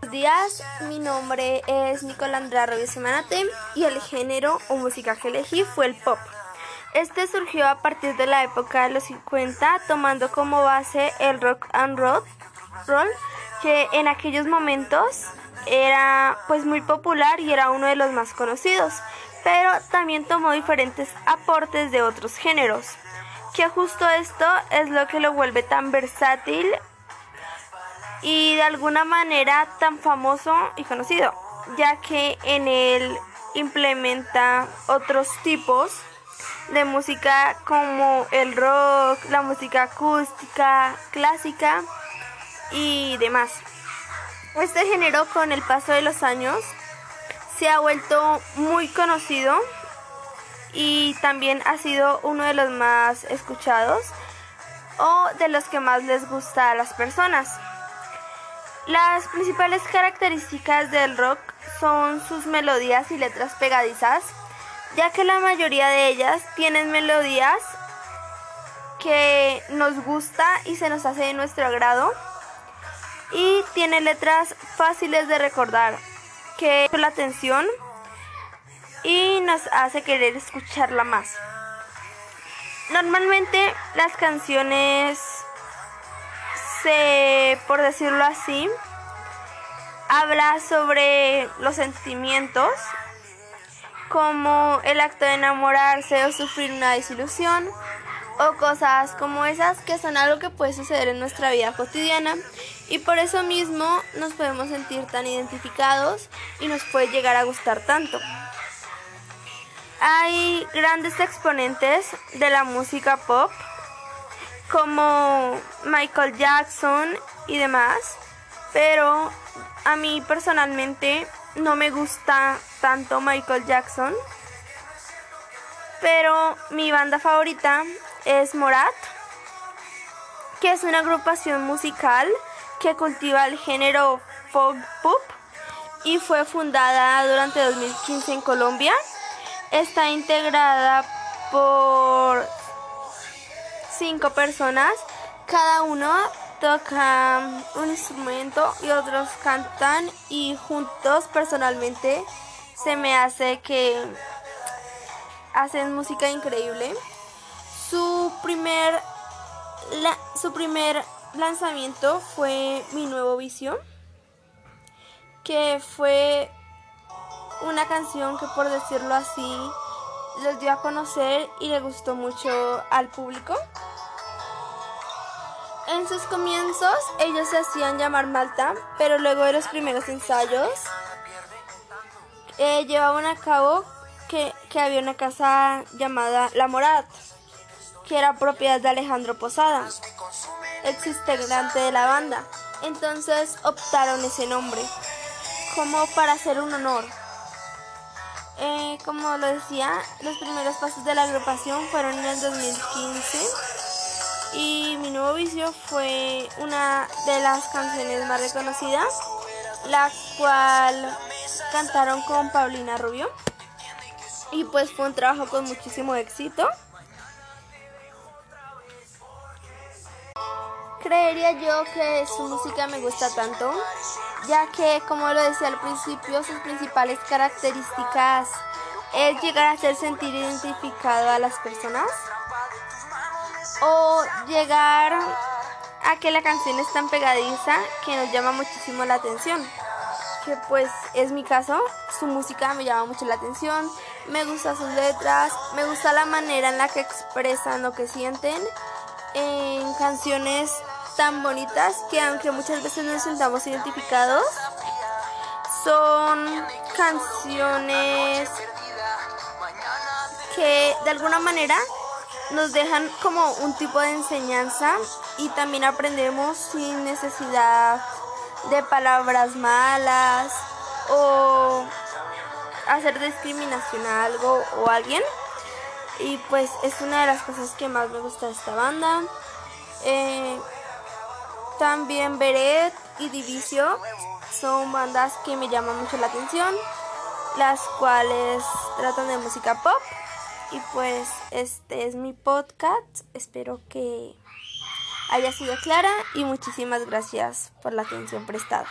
Buenos días, mi nombre es Nicolandra Rodríguez Semanate y el género o música que elegí fue el pop. Este surgió a partir de la época de los 50, tomando como base el rock and roll, que en aquellos momentos era pues muy popular y era uno de los más conocidos, pero también tomó diferentes aportes de otros géneros, que justo esto es lo que lo vuelve tan versátil y de alguna manera tan famoso y conocido, ya que en él implementa otros tipos de música como el rock, la música acústica, clásica y demás. Este género con el paso de los años se ha vuelto muy conocido y también ha sido uno de los más escuchados o de los que más les gusta a las personas. Las principales características del rock son sus melodías y letras pegadizas, ya que la mayoría de ellas tienen melodías que nos gusta y se nos hace de nuestro agrado y tiene letras fáciles de recordar que la atención y nos hace querer escucharla más. Normalmente las canciones se, por decirlo así, habla sobre los sentimientos como el acto de enamorarse o sufrir una desilusión o cosas como esas que son algo que puede suceder en nuestra vida cotidiana y por eso mismo nos podemos sentir tan identificados y nos puede llegar a gustar tanto. Hay grandes exponentes de la música pop como Michael Jackson y demás, pero a mí personalmente no me gusta tanto Michael Jackson, pero mi banda favorita es Morat, que es una agrupación musical que cultiva el género folk pop y fue fundada durante 2015 en Colombia. Está integrada por cinco personas, cada uno toca un instrumento y otros cantan y juntos personalmente se me hace que hacen música increíble. Su primer, su primer lanzamiento fue Mi Nuevo Vicio, que fue una canción que por decirlo así los dio a conocer y le gustó mucho al público. En sus comienzos ellos se hacían llamar Malta, pero luego de los primeros ensayos eh, llevaban a cabo que, había una casa llamada La Morat, que era propiedad de Alejandro Posada, ex integrante de la banda. Entonces optaron ese nombre como para hacer un honor. Eh, como lo decía, los primeros pasos de la agrupación fueron en el 2015 y Mi Nuevo Vicio fue una de las canciones más reconocidas, la cual cantaron con Paulina Rubio. Y pues fue un trabajo con muchísimo éxito. Creería yo que su música me gusta tanto, ya que como lo decía al principio, sus principales características es llegar a hacer sentir identificado a las personas o llegar a que la canción es tan pegadiza que nos llama muchísimo la atención. Que pues es mi caso, su música me llama mucho la atención, me gustan sus letras, me gusta la manera en la que expresan lo que sienten en canciones tan bonitas que aunque muchas veces nos sentamos identificados, son canciones que de alguna manera nos dejan como un tipo de enseñanza y también aprendemos sin necesidad de palabras malas o hacer discriminación a algo o a alguien. Y pues es una de las cosas que más me gusta de esta banda. Eh, también Beret y Divicio son bandas que me llaman mucho la atención, las cuales tratan de música pop y pues este es mi podcast. Espero que haya sido clara y muchísimas gracias por la atención prestada.